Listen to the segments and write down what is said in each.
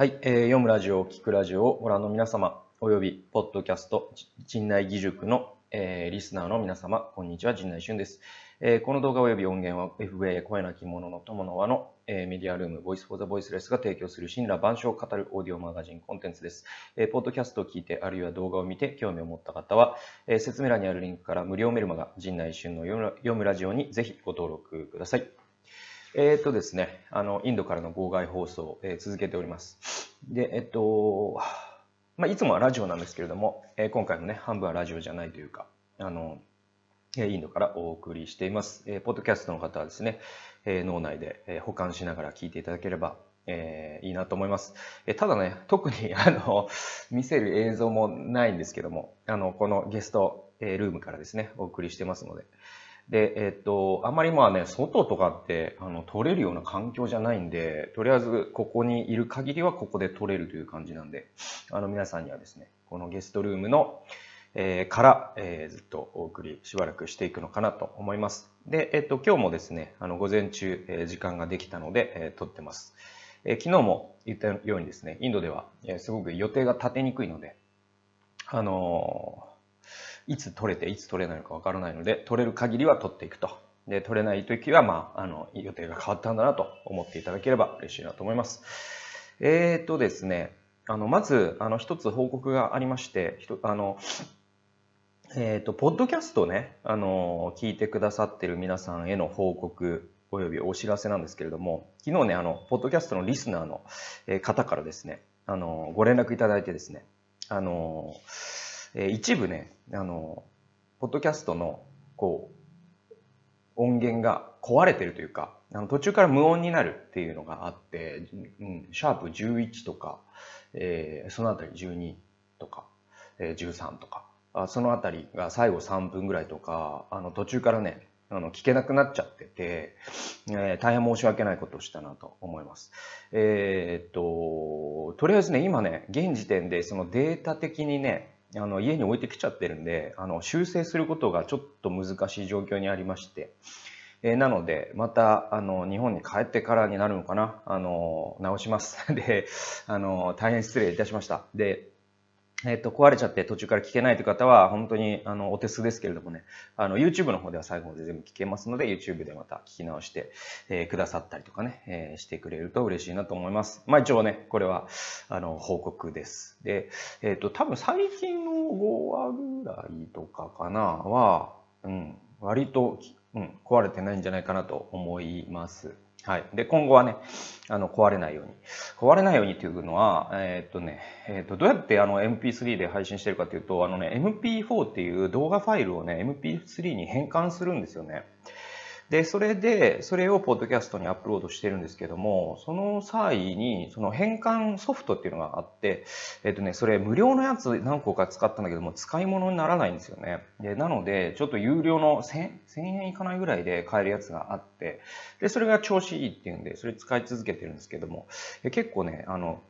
はい、えー、読むラジオ、聞くラジオをご覧の皆様、および、ポッドキャスト、陣内義塾の、えー、リスナーの皆様、こんにちは、陣内俊です。えー、この動画および音源は FBA 声なき者の友の輪の、えー、メディアルーム、ボイスフォーザボイスレスが提供する神羅万象を語るオーディオマガジンコンテンツです。えー、ポッドキャストを聞いて、あるいは動画を見て興味を持った方は、えー、説明欄にあるリンクから無料メルマガ、陣内俊の読むラジオにぜひご登録ください。えっ、ー、とですね、あの、インドからの号外放送、え、続けております。で、えっと、まあ、いつもはラジオなんですけれども、え、今回もね、半分はラジオじゃないというか、あの、インドからお送りしています。え、ポッドキャストの方はですね、え、脳内で、え、保管しながら聞いていただければ、え、いいなと思います。え、ただね、特に、あの、見せる映像もないんですけども、あの、このゲスト、え、ルームからですね、お送りしてますので、で、えっと、あんまりまあね、外とかって、あの、撮れるような環境じゃないんで、とりあえずここにいる限りはここで撮れるという感じなんで、あの、皆さんにはですね、このゲストルームの、えー、から、えー、ずっとお送りしばらくしていくのかなと思います。で、えっと、今日もですね、あの、午前中、え、時間ができたので、え、撮ってます。え、昨日も言ったようにですね、インドでは、え、すごく予定が立てにくいので、あのいつ取れていつ取れないのかわからないので、取れる限りは取っていくと。で、取れない時は、まあ、あの、予定が変わったんだなと思っていただければ嬉しいなと思います。えーとですね、あの、まず、あの、一つ報告がありまして、ひとあの、えっ、と、ポッドキャストね、あの、聞いてくださってる皆さんへの報告およびお知らせなんですけれども、昨日ね、あの、ポッドキャストのリスナーの方からですね、あの、ご連絡いただいてですね、あの、えー、一部ね、あの、ポッドキャストの、こう、音源が壊れてるというか、あの途中から無音になるっていうのがあって、うん、シャープ11とか、えー、そのあたり12とか、えー、13とか、あそのあたりが最後3分ぐらいとか、あの途中からね、あの聞けなくなっちゃってて、えー、大変申し訳ないことをしたなと思います。えー、っと、とりあえずね、今ね、現時点でそのデータ的にね、あの家に置いてきちゃってるんであの修正することがちょっと難しい状況にありまして、えー、なのでまたあの日本に帰ってからになるのかな？あの直します。であの大変失礼いたしました。でえっ、と、壊れちゃって途中から聞けないという方は、本当に、あの、お手数ですけれどもね、あの、YouTube の方では最後まで全部聞けますので、YouTube でまた聞き直して、えー、くださったりとかね、えー、してくれると嬉しいなと思います。まあ一応ね、これは、あの、報告です。で、えっ、と、多分最近の5話ぐらいとかかな、は、うん、割と、うん、壊れてないんじゃないかなと思います。はい。で、今後はね、あの、壊れないように。壊れないようにっていうのは、えー、っとね、えー、っと、どうやってあの MP3 で配信してるかというと、あのね、MP4 っていう動画ファイルをね、MP3 に変換するんですよね。で、それで、それをポッドキャストにアップロードしてるんですけども、その際に、その変換ソフトっていうのがあって、えっとね、それ無料のやつ何個か使ったんだけども、使い物にならないんですよね。で、なので、ちょっと有料の 1000, 1000円いかないぐらいで買えるやつがあって、で、それが調子いいっていうんで、それ使い続けてるんですけども、結構ね、あの、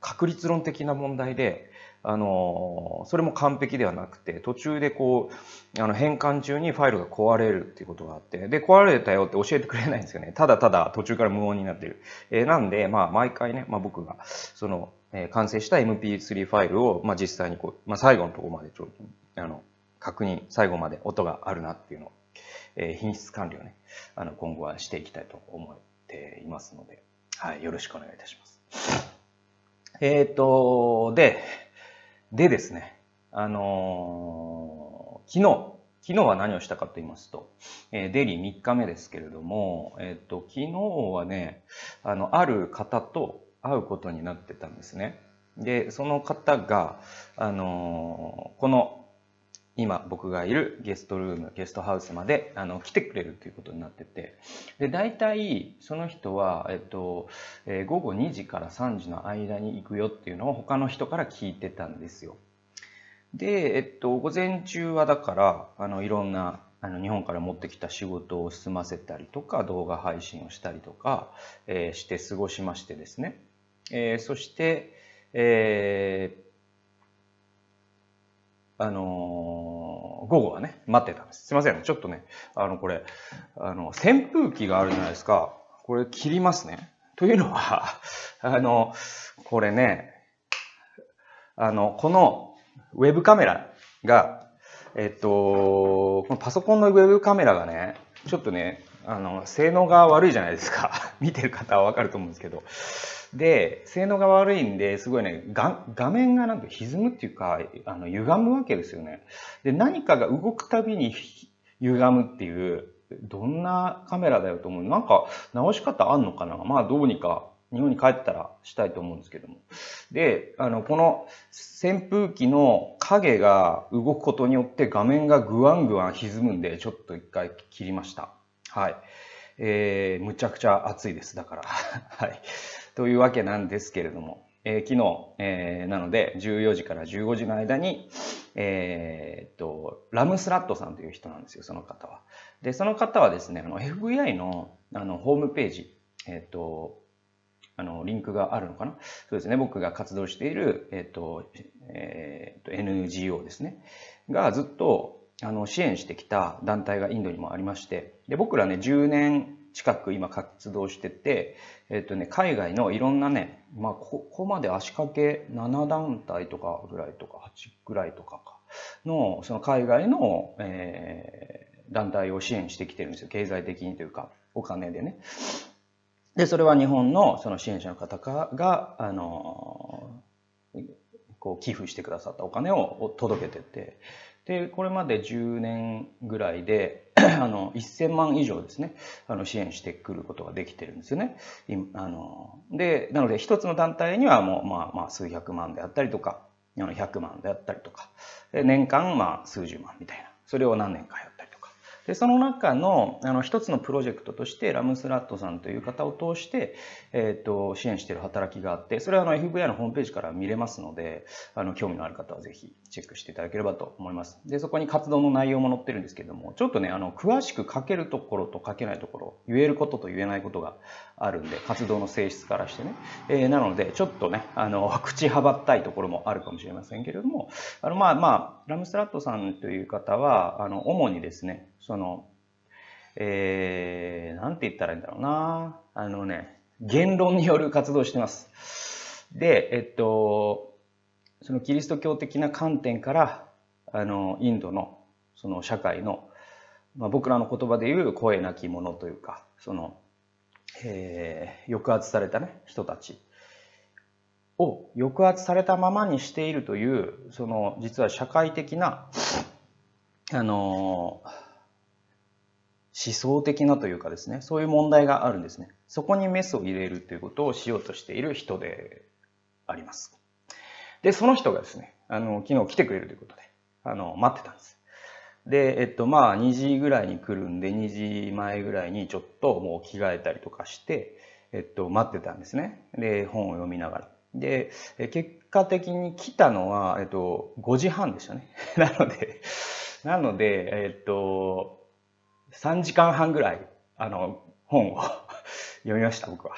確率論的な問題で、あの、それも完璧ではなくて、途中でこう、あの、変換中にファイルが壊れるっていうことがあって、で、壊れたよって教えてくれないんですよね。ただただ途中から無音になってる。えー、なんで、まあ、毎回ね、まあ僕が、その、えー、完成した MP3 ファイルを、まあ実際にこう、まあ最後のところまでちょっと、あの、確認、最後まで音があるなっていうのを、えー、品質管理をね、あの、今後はしていきたいと思っていますので、はい、よろしくお願いいたします。えっ、と、で、でですね、あのー、昨日、昨日は何をしたかと言いますと、えー、デリ3日目ですけれども、えっ、ー、と、昨日はね、あの、ある方と会うことになってたんですね。で、その方が、あのこの今僕がいるゲストルーム、ゲストハウスまであの来てくれるということになってて、で、大体その人は、えっと、えー、午後2時から3時の間に行くよっていうのを他の人から聞いてたんですよ。で、えっと、午前中はだから、あの、いろんな、あの、日本から持ってきた仕事を済ませたりとか、動画配信をしたりとか、えー、して過ごしましてですね。えー、そして、えー、あの、午後はね、待ってたんです。すいませんね。ちょっとね、あの、これ、あの、扇風機があるじゃないですか。これ切りますね。というのは、あの、これね、あの、このウェブカメラが、えっと、このパソコンのウェブカメラがね、ちょっとね、あの、性能が悪いじゃないですか。見てる方はわかると思うんですけど。で、性能が悪いんで、すごいね、画面がなんか歪むっていうか、あの、歪むわけですよね。で、何かが動くたびに歪むっていう、どんなカメラだよと思う。なんか、直し方あんのかな？まあ、どうにか、日本に帰ったらしたいと思うんですけども。で、あの、この扇風機の影が動くことによって画面がぐわんぐわん歪むんで、ちょっと一回切りました。はい。えー、むちゃくちゃ暑いです。だから。はい。というわけなんですけれども、えー、昨日、えー、なので14時から15時の間に、えー、っと、ラムスラットさんという人なんですよ、その方は。で、その方はですね、あの FBI のあのホームページ、えっと、あの、リンクがあるのかな？そうですね、僕が活動している、えっと、えっと、NGO ですね、がずっとあの支援してきた団体がインドにもありまして、で僕らね、10年近く今活動してて、えっ、とね、海外のいろんなね、まあ、ここまで足掛け7団体とかぐらいとか、8ぐらいとかか、の、その海外の、えー、団体を支援してきてるんですよ。経済的にというか、お金でね。で、それは日本のその支援者の方が、あの、こう寄付してくださったお金を届けてて、で、これまで10年ぐらいで、あの、1000万以上ですね、あの、支援してくることができてるんですよね。あの、で、なので、一つの団体にはもう、まあ、まあ、数百万であったりとか、あの、100万であったりとか、年間、まあ、数十万みたいな、それを何年かやで、その中の、あの、一つのプロジェクトとして、ラムスラットさんという方を通して、えっ、ー、と、支援している働きがあって、それはあの、FVI のホームページから見れますので、あの、興味のある方はぜひチェックしていただければと思います。で、そこに活動の内容も載ってるんですけども、ちょっとね、あの、詳しく書けるところと書けないところ、言えることと言えないことがあるんで、活動の性質からしてね。えー、なので、ちょっとね、あの、口はばったいところもあるかもしれませんけれども、あの、まあまあ、ラムスラットさんという方は、あの、主にですね、その、えー、なんて言ったらいいんだろうな。あのね、言論による活動をしてます。で、えっと、そのキリスト教的な観点から、あの、インドの、その社会の、まあ、僕らの言葉で言う声なき者というか、その、えー、抑圧されたね、人たちを抑圧されたままにしているという、その、実は社会的な、あのー、思想的なというかですね、そういう問題があるんですね。そこにメスを入れるということをしようとしている人であります。で、その人がですね、あの、昨日来てくれるということで、あの、待ってたんです。で、えっと、まあ、2時ぐらいに来るんで、2時前ぐらいにちょっともう着替えたりとかして、えっと、待ってたんですね。で、本を読みながら。で、結果的に来たのは、えっと、5時半でしたね。なので、なので、えっと、3時間半ぐらい、あの、本を 読みました、僕は。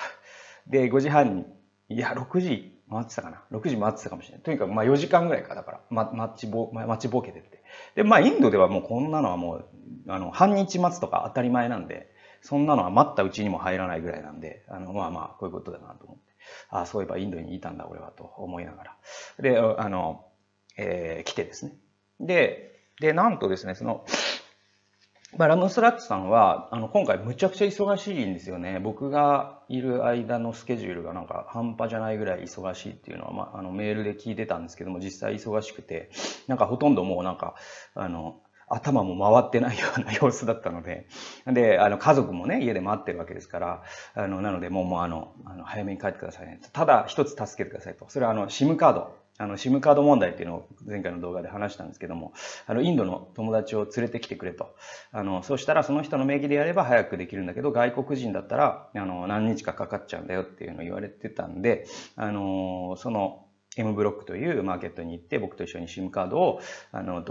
で、5時半に、いや、6時回ってたかな。6時回ってたかもしれない。とにかく、まあ4時間ぐらいか、だから、ま、待ちぼ、待ちぼけてって。で、まあインドではもうこんなのはもう、あの、半日待つとか当たり前なんで、そんなのは待ったうちにも入らないぐらいなんで、あの、まあまあ、こういうことだなと思って。ああ、そういえばインドにいたんだ、俺は、と思いながら。で、あの、えー、来てですね。で、で、なんとですね、その、まあ、ラムスラッツさんは、あの、今回むちゃくちゃ忙しいんですよね。僕がいる間のスケジュールがなんか半端じゃないぐらい忙しいっていうのは、まあ、あの、メールで聞いてたんですけども、実際忙しくて、なんかほとんどもうなんか、あの、頭も回ってないような 様子だったので、で、あの、家族もね、家で待ってるわけですから、あの、なので、もう、もう、あの、あの早めに帰ってくださいね。ただ、一つ助けてくださいと。それは、あの、SIM カード。あの、SIM カード問題っていうのを前回の動画で話したんですけども、あの、インドの友達を連れてきてくれと。あの、そうしたらその人の名義でやれば早くできるんだけど、外国人だったら、あの、何日かかかっちゃうんだよっていうのを言われてたんで、あの、その、M ブロックというマーケットに行って僕と一緒に SIM カードを、あの、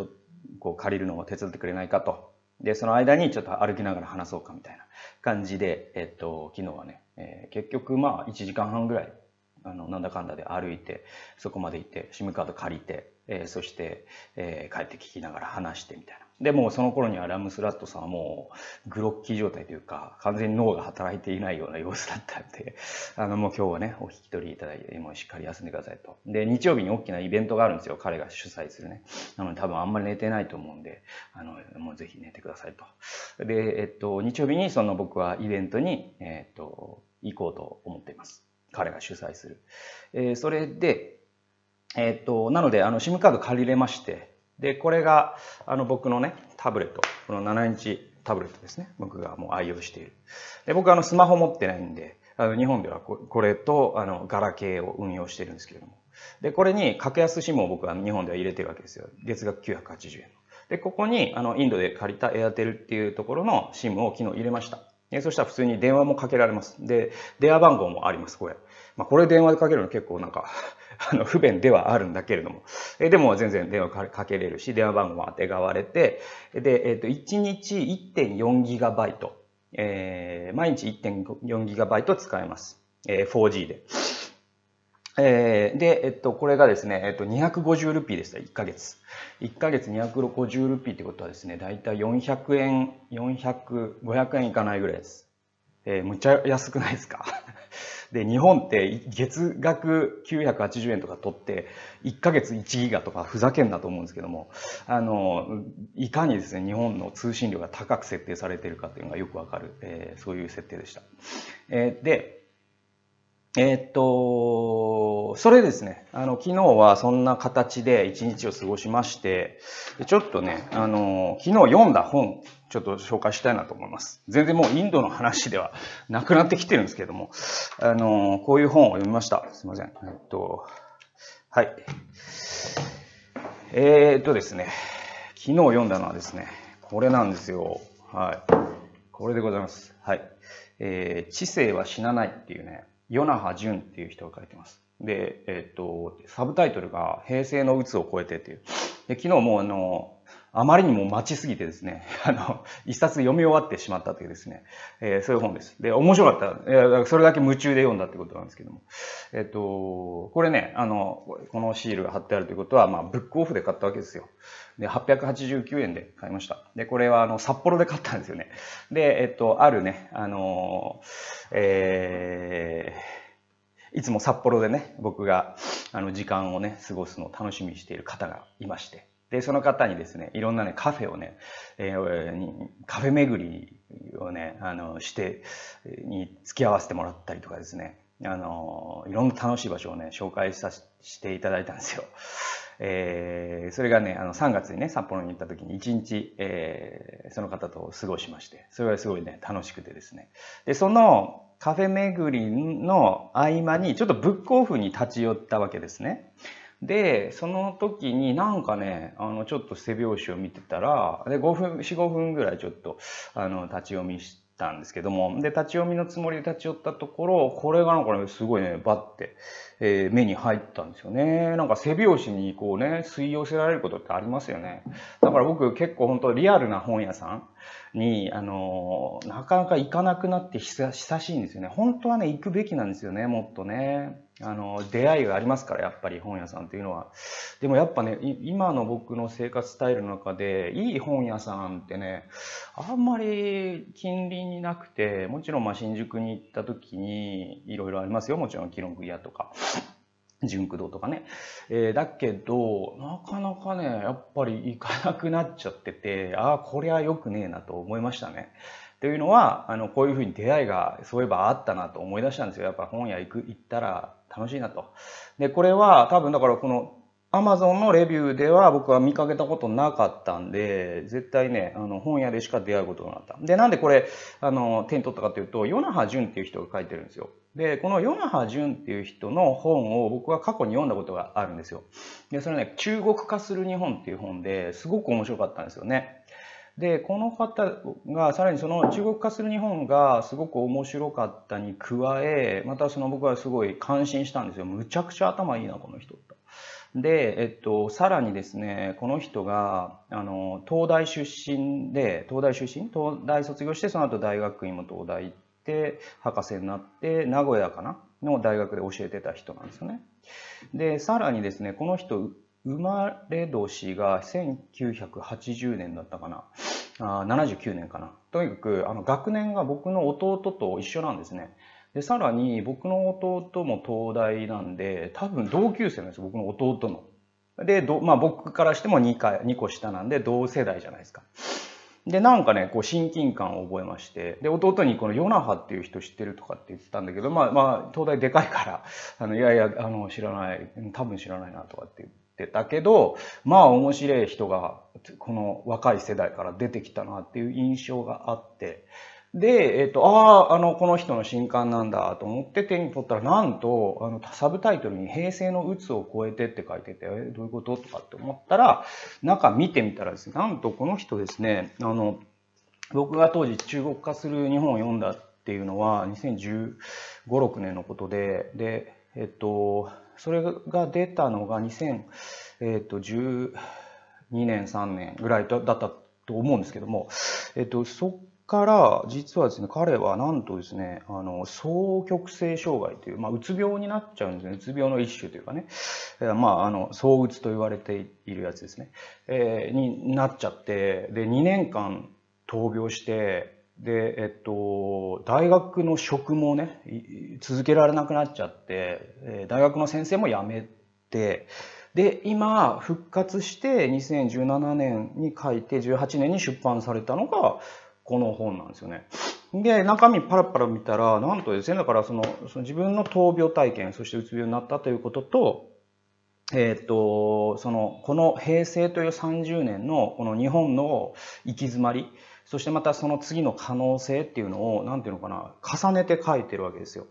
こう借りるのを手伝ってくれないかと。で、その間にちょっと歩きながら話そうかみたいな感じで、えっと、昨日はね、えー、結局まあ1時間半ぐらいあの、なんだかんだで歩いて、そこまで行って、SIM カード借りて、えー、そして、えー、帰って聞きながら話してみたいな。で、もその頃にはラムスラットさんはもうグロッキー状態というか、完全に脳が働いていないような様子だったんで、あの、もう今日はね、お引き取りいただいて、もうしっかり休んでくださいと。で、日曜日に大きなイベントがあるんですよ。彼が主催するね。なので多分あんまり寝てないと思うんで、あの、もうぜひ寝てくださいと。で、えっと、日曜日にその僕はイベントに、えっと、行こうと思っています。彼が主催する。えー、それで、えっと、なので、あの、SIM カード借りれまして、で、これが、あの、僕のね、タブレット。この7インチタブレットですね。僕がもう愛用している。で、僕はあの、スマホ持ってないんで、あの、日本ではこれと、あの、ガラケーを運用してるんですけれども。で、これに格安 SIM を僕は日本では入れてるわけですよ。月額980円。で、ここに、あの、インドで借りたエアテルっていうところの SIM を昨日入れました。えそしたら普通に電話もかけられます。で、電話番号もあります、これ。まあ、これ電話でかけるの結構なんか あの、不便ではあるんだけれども。えでも全然電話かけれるし、電話番号も当てがわれて、で、えっ、と、1日 1.4GB、えー、毎日 1.4GB 使えます。えー、4G で。えー、で、えっと、これがですね、えっと、250ルピーでした、1ヶ月。1ヶ月250ルピーってことはですね、だいたい400円、400、500円いかないぐらいです。えー、むっちゃ安くないですか？で、日本って月額980円とか取って、1ヶ月1ギガとかふざけんなと思うんですけども、あの、いかにですね、日本の通信量が高く設定されているかっていうのがよくわかる、えー、そういう設定でした。えー、で、えー、っと、それですね、あの、昨日はそんな形で一日を過ごしまして、ちょっとね、あの、昨日読んだ本、ちょっと紹介したいなと思います。全然もうインドの話では なくなってきてるんですけども、あの、こういう本を読みました。すいません。えっと、はい。えー、っとですね、昨日読んだのはですね、これなんですよ。はい。これでございます。はい。えー、知性は死なないっていうね、与那覇淳っていう人が書いてます。で、えっ、と、サブタイトルが平成の鬱を超えてっていう。で昨日もあの、あまりにも待ちすぎてですね、あの、一冊読み終わってしまったというですね、えー、そういう本です。で、面白かった。えそれだけ夢中で読んだってことなんですけども。えっ、と、これね、あの、このシールが貼ってあるということは、まあ、ブックオフで買ったわけですよ。で、889円で買いました。で、これはあの、札幌で買ったんですよね。で、えっと、あるね、あの、えー、いつも札幌でね、僕が、あの、時間をね、過ごすのを楽しみにしている方がいまして。で、その方にですね、いろんなね、カフェをね、えー、カフェ巡りをね、あの、して、に付き合わせてもらったりとかですね、あの、いろんな楽しい場所をね、紹介させていただいたんですよ。えー、それがね、あの、3月にね、札幌に行った時に1日、えー、その方と過ごしまして、それがすごいね、楽しくてですね。で、そのカフェ巡りの合間に、ちょっとブックオフに立ち寄ったわけですね。で、その時になんかね、あの、ちょっと背表紙を見てたら、で、5分、4、5分ぐらいちょっと、あの、立ち読みしてたんですけども、で、立ち読みのつもりで立ち寄ったところ、これがなんかね、すごいね、バッて、えー、目に入ったんですよね。なんか背表紙にこうね、吸い寄せられることってありますよね。だから僕結構本当リアルな本屋さんに、あのー、なかなか行かなくなって久しいんですよね。本当はね、行くべきなんですよね、もっとね。あの、出会いがありますから、やっぱり本屋さんっていうのは。でもやっぱね、今の僕の生活スタイルの中で、いい本屋さんってね、あんまり近隣になくて、もちろんまあ新宿に行った時に、いろいろありますよ。もちろん、キロング屋とか。純駆動とかね。えー、だけど、なかなかね、やっぱり行かなくなっちゃってて、ああ、こりゃ良くねえなと思いましたね。というのは、あの、こういうふうに出会いが、そういえばあったなと思い出したんですよ。やっぱ本屋行く、行ったら楽しいなと。で、これは多分だからこの、アマゾンのレビューでは僕は見かけたことなかったんで、絶対ね、あの、本屋でしか出会うことがなかった。で、なんでこれ、あの、手に取ったかというと、ヨナハジュンっていう人が書いてるんですよ。で、このヨナハジュンっていう人の本を僕は過去に読んだことがあるんですよ。で、それね、中国化する日本っていう本ですごく面白かったんですよね。で、この方がさらにその中国化する日本がすごく面白かったに加え、またその僕はすごい感心したんですよ。むちゃくちゃ頭いいな、この人と。で、えっと、さらにですね、この人が、あの、東大出身で、東大出身？東大卒業して、その後大学院も東大行って、博士になって、名古屋かな？の大学で教えてた人なんですよね。で、さらにですね、この人、生まれ年が1980年だったかな。あ79年かな。とにかく、あの、学年が僕の弟と一緒なんですね。で、さらに僕の弟も東大なんで、多分同級生なんですよ、僕の弟の。で、どまあ僕からしても2回、2個下なんで同世代じゃないですか。で、なんかね、こう親近感を覚えまして、で、弟にこのヨナハっていう人知ってるとかって言ってたんだけど、まあまあ、東大でかいから、あの、いやいや、あの、知らない、多分知らないなとかって言ってたけど、まあ面白い人が、この若い世代から出てきたなっていう印象があって、で、えっ、と、ああ、あの、この人の新刊なんだと思って手に取ったら、なんと、あの、サブタイトルに平成の鬱を超えてって書いてて、え、どういうこととかって思ったら、中見てみたらですね、なんとこの人ですね、あの、僕が当時中国化する日本を読んだっていうのは2015、6年のことで、で、えっと、それが出たのが2012年、3年ぐらいだったと思うんですけども、えっと、そから、実はですね、彼はなんとですね、あの、双極性障害という、まあ、うつ病になっちゃうんですね。うつ病の一種というかね。えー、まあ、あの、躁うつと言われているやつですね。えー、になっちゃって、で、2年間闘病して、で、えっと、大学の職もね、続けられなくなっちゃって、大学の先生も辞めて、で、今、復活して2017年に書いて18年に出版されたのが、この本なんですよね。で、中身パラパラ見たら、なんとですね、だからその、その自分の闘病体験、そしてうつ病になったということと、えっ、ー、と、その、この平成という30年のこの日本の行き詰まり、そしてまたその次の可能性っていうのを、何ていうのかな、重ねて書いてるわけですよ。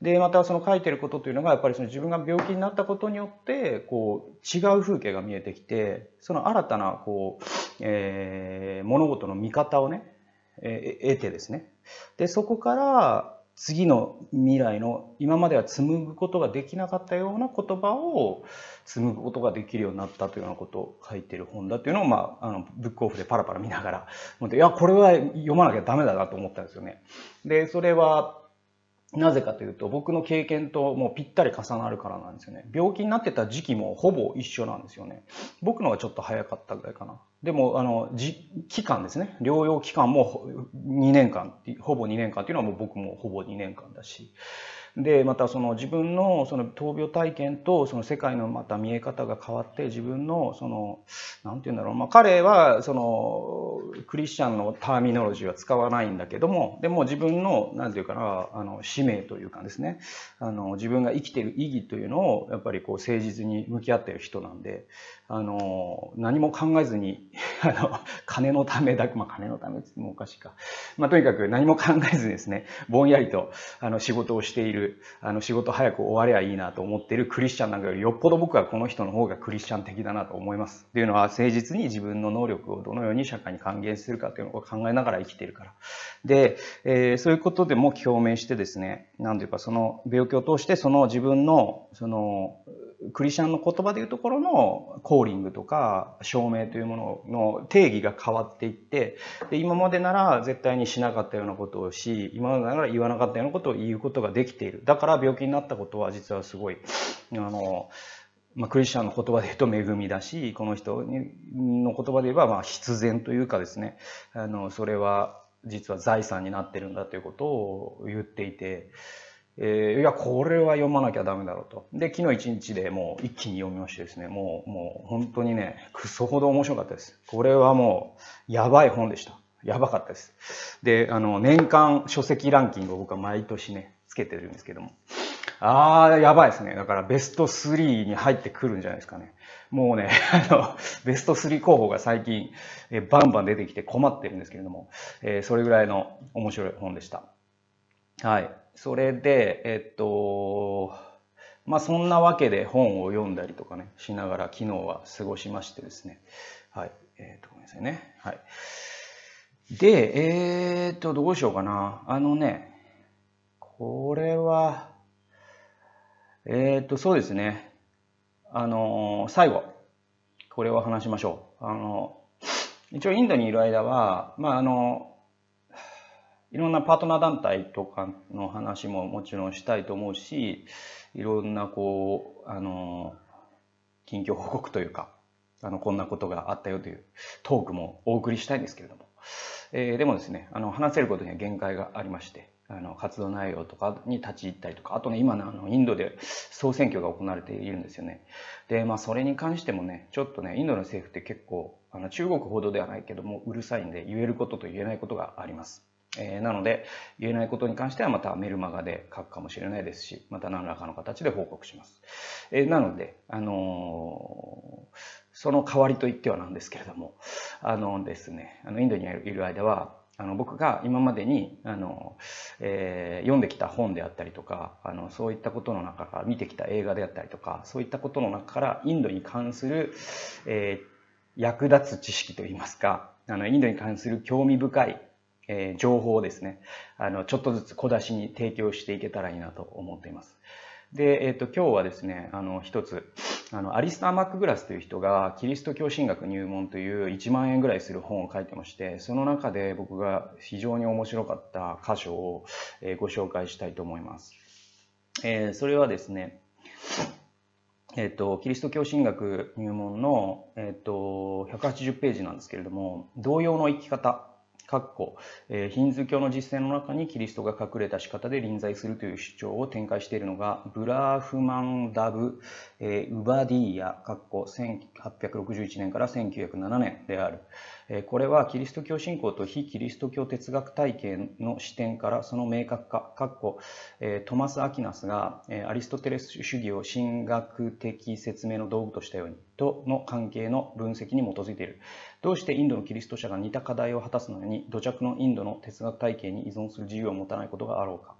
で、またその書いてることというのが、やっぱりその自分が病気になったことによって、こう、違う風景が見えてきて、その新たな、こう、えー、物事の見方をね、え得てですね。で、そこから次の未来の今までは紡ぐことができなかったような言葉を紡ぐことができるようになったというようなことを書いてる本だというのを、まあ、あのブックオフでパラパラ見ながらいやこれは読まなきゃダメだなと思ったんですよね。でそれはなぜかというと、僕の経験ともうぴったり重なるからなんですよね。病気になってた時期もほぼ一緒なんですよね。僕のはちょっと早かったぐらいかな。でも、あの、期間ですね。療養期間も2年間、ほぼ2年間っていうのはもう僕もほぼ2年間だし。でまたその自分のその闘病体験とその世界のまた見え方が変わって自分のその何て言うんだろう、まあ、彼はそのクリスチャンのターミノロジーは使わないんだけどもでも自分の何て言うかなあの使命というかですね。あの自分が生きてる意義というのをやっぱりこう誠実に向き合っている人なんであの何も考えずに あの金のためだけまあ金のためってもおかしいか、まあ、とにかく何も考えずにですねぼんやりとあの仕事をしている、あの仕事早く終わりゃいいなと思っているクリスチャンなんかよりよっぽど僕はこの人の方がクリスチャン的だなと思います。っていうのは誠実に自分の能力をどのように社会に還元するかというのを考えながら生きているから。で、えー、そういうことでも共鳴してですね、なんていうかその病気を通してその自分のそのクリスチャンの言葉でいうところのコーリングとか証明というものの定義が変わっていってで今までなら絶対にしなかったようなことをし今までなら言わなかったようなことを言うことができているだから病気になったことは実はすごいあの、まあ、クリスチャンの言葉で言うと恵みだしこの人の言葉で言えばまあ必然というかですねあのそれは実は財産になってるんだということを言っていて。えー、いや、これは読まなきゃダメだろうと。で、昨日一日でもう一気に読みましてですね、もう、もう本当にね、クソほど面白かったです。これはもう、やばい本でした。やばかったです。で、あの、年間書籍ランキングを僕は毎年ね、つけてるんですけども。ああ、やばいですね。だからベスト3に入ってくるんじゃないですかね。もうね、あの、ベスト3候補が最近、えバンバン出てきて困ってるんですけれども、えー、それぐらいの面白い本でした。はい。それで、えっと、まあそんなわけで本を読んだりとかね、しながら昨日は過ごしましてですね。はい。えっ、と、ごめんなさいね。はい。で、えっ、と、どうしようかな。あのね、これは、えっ、と、そうですね。あの、最後、これを話しましょう。あの、一応インドにいる間は、まああの、いろんなパートナー団体とかの話ももちろんしたいと思うし、いろんなこう、あの、近況報告というか、あの、こんなことがあったよというトークもお送りしたいんですけれども、えー、でもですね、あの、話せることには限界がありまして、あの、活動内容とかに立ち入ったりとか、あとね、今のあの、インドで総選挙が行われているんですよね。で、まあ、それに関してもね、ちょっとね、インドの政府って結構、あの、中国ほどではないけども、うるさいんで、言えることと言えないことがあります。えー、なので、言えないことに関してはまたメルマガで書くかもしれないですし、また何らかの形で報告します。えー、なので、あのー、その代わりと言ってはなんですけれども、あのですね、あのインドにいる間は、あの僕が今までにあの、えー、読んできた本であったりとかあのそういったことの中から見てきた映画であったりとかそういったことの中からインドに関する、えー、役立つ知識といいますかあのインドに関する興味深い、えー、情報をですねあのちょっとずつ小出しに提供していけたらいいなと思っています。で、えっ、と、今日はですね、あの、一つ、あの、アリスター・マックグラスという人が、キリスト教神学入門という1万円ぐらいする本を書いてまして、その中で僕が非常に面白かった箇所を、え、ご紹介したいと思います。えー、それはですね、えっ、と、キリスト教神学入門の、えっ、と、180ページなんですけれども、同様の生き方かっこ、えー、ヒンズー教の実践の中にキリストが隠れた仕方で臨在するという主張を展開しているのが、ブラーフマンダブ、えー、ウバディーヤ、かっこ1861年から1907年である。これはキリスト教信仰と非キリスト教哲学体系の視点からその明確化、かっこトマス・アキナスがアリストテレス主義を神学的説明の道具としたように、との関係の分析に基づいている。どうしてインドのキリスト者が似た課題を果たすのに土着のインドの哲学体系に依存する自由を持たないことがあろうか。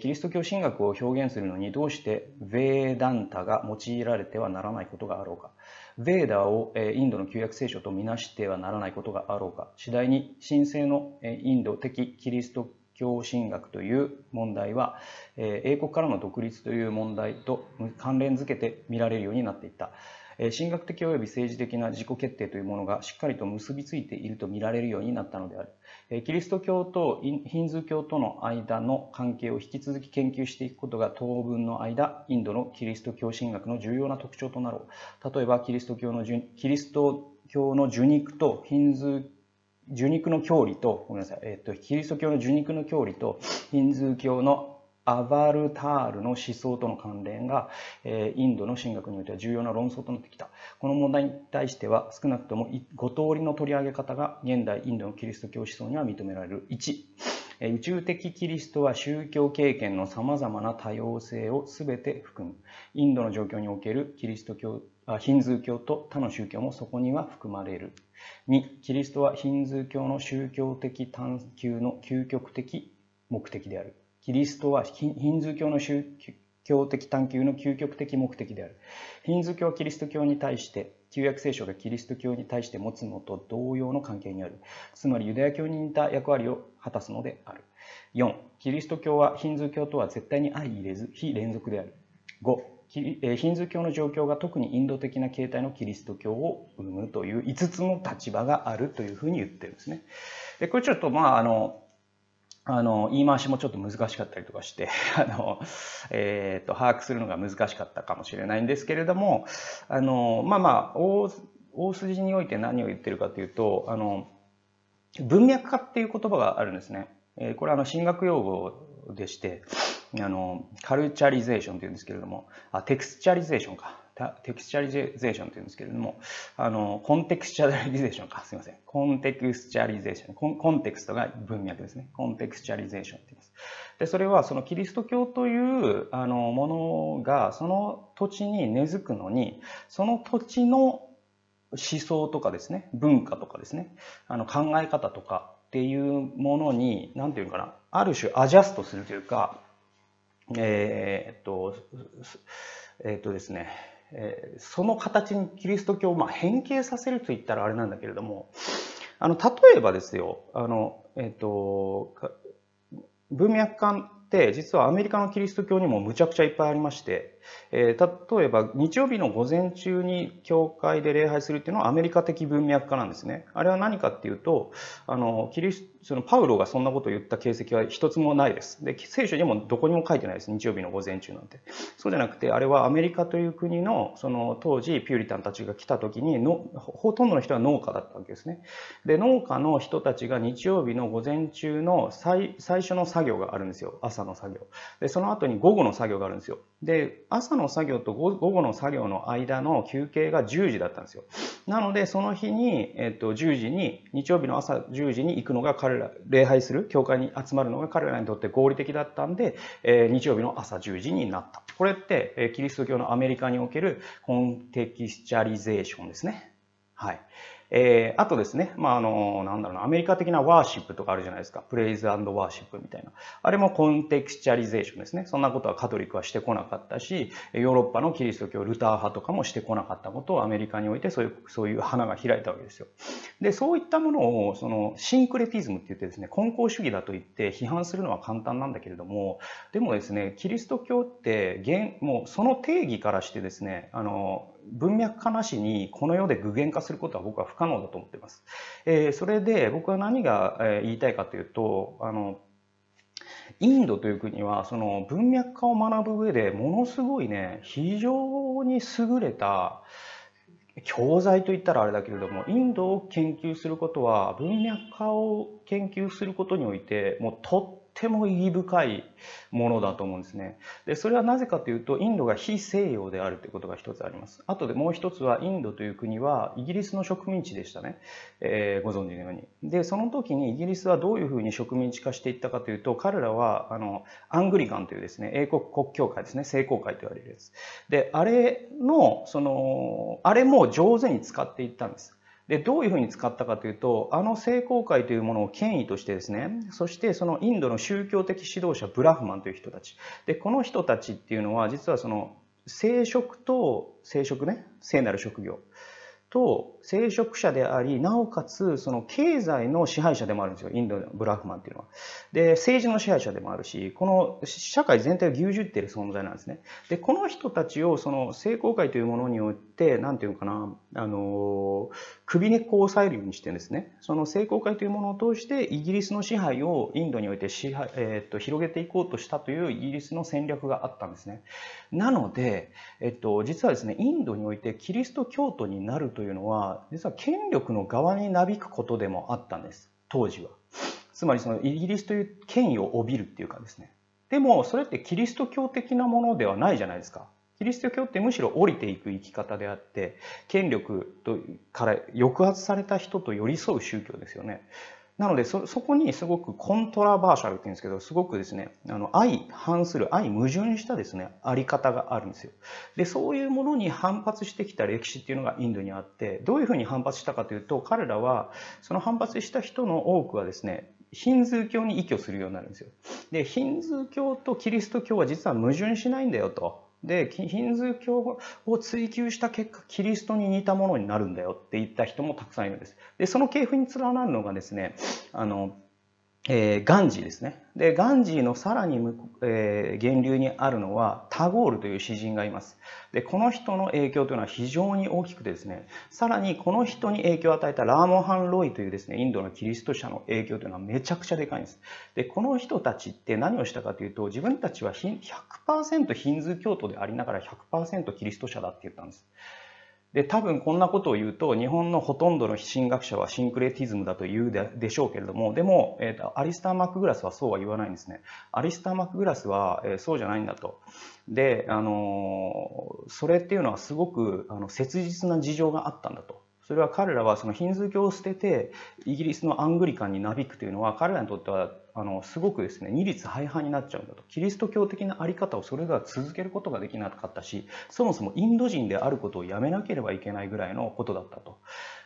キリスト教神学を表現するのにどうしてヴェーダンタが用いられてはならないことがあろうか。ベーダーをインドの旧約聖書とみなしてはならないことがあろうか。次第に神聖のインド的キリスト教神学という問題は、英国からの独立という問題と関連づけて見られるようになっていった。神学的及び政治的な自己決定というものがしっかりと結びついていると見られるようになったのである。キリスト教とヒンズー教との間の関係を引き続き研究していくことが当分の間、インドのキリスト教神学の重要な特徴となろう。例えば、キリスト教のキリスト教の受肉とヒンズー受肉の教理と、ごめんなさい、えっ、と、キリスト教の受肉の教理と、ヒンズー教のアバルタールの思想との関連が、えインドの神学においては重要な論争となってきた。この問題に対しては少なくとも5通りの取り上げ方が現代インドのキリスト教思想には認められる。1、宇宙的キリストは宗教経験の様々な多様性を全て含む。インドの状況におけるキリスト教、ヒンズー教と他の宗教もそこには含まれる。2、キリストはヒンズー教の宗教的探求の究極的目的である。キリストはヒンズー教の宗教的探求の究極的目的である。ヒンズー教はキリスト教に対して、旧約聖書がキリスト教に対して持つのと同様の関係にある。つまりユダヤ教に似た役割を果たすのである。4、キリスト教はヒンズー教とは絶対に相入れず、非連続である。5、ヒンズー教の状況が特にインド的な形態のキリスト教を生むという5つの立場があるというふうに言ってるんですね。で、これちょっとまあ、あの、あの、言い回しもちょっと難しかったりとかして、あの、えっ、ー、と、把握するのが難しかったかもしれないんですけれども、あの、まあまあ、大、大筋において何を言ってるかというと、あの、文脈化っていう言葉があるんですね。えー、これはあの、神学用語でして、あの、 culturalization って言うんですけれども、あ、 textualization か。 textualization って言うんですけれども、あの、 contextualization か、すいません。 contextualization。コンコンテクストが文脈ですね。 contextualization って言います。で、それはそのキリスト教というあのものがその土地に根付くのに、その土地の思想とかですね、文化とかですね、あの考え方とかっていうものに、なんていうのかな、ある種アジャストするというか、えー、っと、えー、っとですね、えー、その形にキリスト教をまあ変形させると言ったらあれなんだけれども、あの、例えばですよ、あの、えっ、ー、と、文脈観って実はアメリカのキリスト教にもむちゃくちゃいっぱいありまして、えー、例えば日曜日の午前中に教会で礼拝するっていうのはアメリカ的文脈化なんですね。あれは何かっていうと、あの、キリスそのパウロがそんなことを言った形跡は一つもないです。で、聖書にもどこにも書いてないです。日曜日の午前中なんて。そうじゃなくて、あれはアメリカという国の、その当時ピューリタンたちが来た時にの、ほとんどの人は農家だったわけですね。で、農家の人たちが日曜日の午前中の最最初の作業があるんですよ。朝の作業。で、その後に午後の作業があるんですよ。で、朝の作業と午後の作業の間の休憩が10時だったんですよ。なので、その日に、えっと、10時に、日曜日の朝10時に行くのが彼ら、礼拝する、教会に集まるのが彼らにとって合理的だったんで、えー、日曜日の朝10時になった。これって、え、キリスト教のアメリカにおけるコンテキスチャリゼーションですね。はい。えー、あとですね、まあ、あの、なんだろうな、アメリカ的なワーシップとかあるじゃないですか。プレイズワーシップみたいな。あれもコンテクスチャリゼーションですね。そんなことはカトリックはしてこなかったし、ヨーロッパのキリスト教、ルター派とかもしてこなかったことをアメリカにおいてそういう、そういう花が開いたわけですよ。で、そういったものを、その、シンクレティズムって言ってですね、根高主義だと言って批判するのは簡単なんだけれども、でもですね、キリスト教って、もうその定義からしてですね、あの、文脈化なしにこの世で具現化することは僕は不可能だと思ってます。えー、それで僕は何が言いたいかというと、あの、インドという国はその文脈化を学ぶ上でものすごいね、非常に優れた教材といったらあれだけれども、インドを研究することは文脈化を研究することにおいてもうとっても意義深いものだと思うんですね。で、それはなぜかというと、インドが非西洋であるということが一つあります。あとでもう一つは、インドという国はイギリスの植民地でしたね。えー、ご存知のように。で、その時にイギリスはどういうふうに植民地化していったかというと、彼らは、あの、アングリカンというですね、英国国教会ですね、聖公会と言われるやつ。で、あれの、その、あれも上手に使っていったんです。で、どういうふうに使ったかというと、あの聖公会というものを権威としてですね、そしてそのインドの宗教的指導者ブラフマンという人たち。で、この人たちっていうのは、実はその、聖職と、聖職ね、聖なる職業。と聖職者であり、なおかつその経済の支配者でもあるんですよ。インドのブラフマンっていうのは。で、政治の支配者でもあるし、この社会全体を牛耳っている存在なんですね。で、この人たちをその聖公会というものによって、なんていうのかな、あの、首根っこを押さえるようにしてですね。その聖公会というものを通してイギリスの支配をインドにおいて支配、えー、っと広げていこうとしたというイギリスの戦略があったんですね。なので、えっと、実はですね、インドにおいてキリスト教徒になるというのは、実は権力の側になびくことでもあったんです。当時は。つまりそのイギリスという権威を帯びるっていうかですね。でも、それってキリスト教的なものではないじゃないですか。キリスト教ってむしろ降りていく生き方であって、権力とから抑圧された人と寄り添う宗教ですよね。なのでそ、そこにすごくコントラバーシャルって言うんですけど、すごくですね、あの、相反する、相矛盾したですね、あり方があるんですよ。で、そういうものに反発してきた歴史っていうのがインドにあって、どういうふうに反発したかというと、彼らは、その反発した人の多くはですね、ヒンズー教に依拠するようになるんですよ。で、ヒンズー教とキリスト教は実は矛盾しないんだよと。で、ヒンズー教を追求した結果、キリストに似たものになるんだよって言った人もたくさんいるんです。で、その系譜に連なるのがですね、あの、えー、ガンジーですね。で、ガンジーのさらに、えー、源流にあるのはタゴールという詩人がいます。で、この人の影響というのは非常に大きくてですね、さらにこの人に影響を与えたラーモハン・ロイというですね、インドのキリスト者の影響というのはめちゃくちゃでかいんです。で、この人たちって何をしたかというと、自分たちは100%ヒンズー教徒でありながら100%キリスト者だって言ったんです。で、多分こんなことを言うと、日本のほとんどの神学者はシンクレティズムだと言うででしょうけれども、でも、えーと、アリスター・マックグラスはそうは言わないんですね。アリスター・マックグラスは、えー、そうじゃないんだと。で、あのー、それっていうのはすごくあの切実な事情があったんだと。それは彼らはそのヒンズー教を捨ててイギリスのアングリカンになびくというのは彼らにとってはあのすごくですね二律背反になっちゃうんだとキリスト教的な在り方をそれでは続けることができなかったしそもそもインド人であることをやめなければいけないぐらいのことだったと。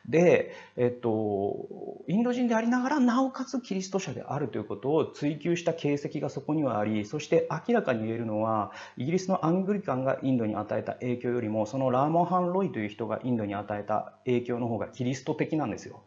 で、えっと、インド人でありながらなおかつキリスト者であるということを追求した形跡がそこにはありそして明らかに言えるのはイギリスのアングリカンがインドに与えた影響よりもそのラーモンハン・ロイという人がインドに与えた影響の方がキリスト的なんですよ。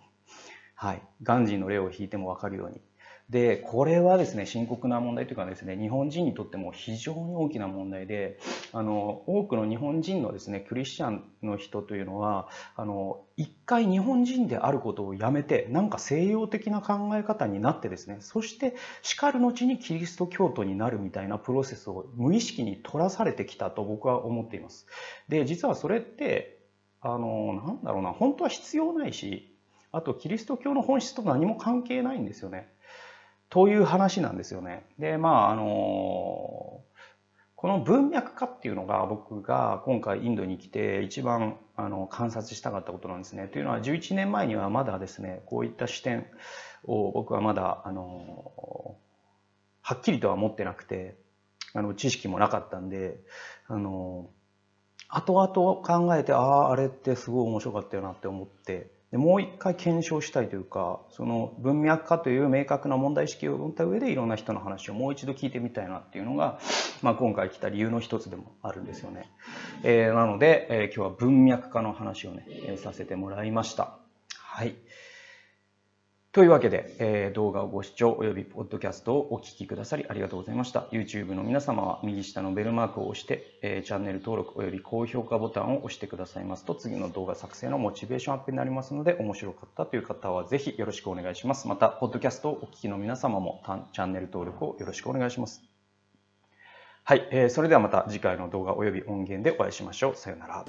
はい。ガンジーの例を引いてもわかるように。で、これはですね、深刻な問題というかですね、日本人にとっても非常に大きな問題で、あの、多くの日本人のですね、クリスチャンの人というのは、あの、一回日本人であることをやめて、なんか西洋的な考え方になってですね、そして叱る後にキリスト教徒になるみたいなプロセスを無意識に取らされてきたと僕は思っています。で、実はそれって、あの、なんだろうな、本当は必要ないし、あとキリスト教の本質と何も関係ないんですよね。という話なんですよね。で、まあ、あの、この文脈化っていうのが僕が今回インドに来て一番あの観察したかったことなんですね。というのは11年前にはまだですね、こういった視点を僕はまだあのはっきりとは持ってなくて、あの知識もなかったんで、あの後々考えて、ああ、あれってすごい面白かったよなって思って、でもう一回検証したいというかその文脈化という明確な問題意識を持った上でいろんな人の話をもう一度聞いてみたいなっていうのが、まあ、今回来た理由の一つでもあるんですよね。えー、なので、えー、今日は文脈化の話をね、え、させてもらいました。はい。というわけで、えー、動画をご視聴及びポッドキャストをお聞きくださりありがとうございました。YouTube の皆様は右下のベルマークを押して、えー、チャンネル登録及び高評価ボタンを押してくださいますと次の動画作成のモチベーションアップになりますので面白かったという方はぜひよろしくお願いします。また、ポッドキャストをお聞きの皆様もチャンネル登録をよろしくお願いします。はい、えー、それではまた次回の動画及び音源でお会いしましょう。さようなら。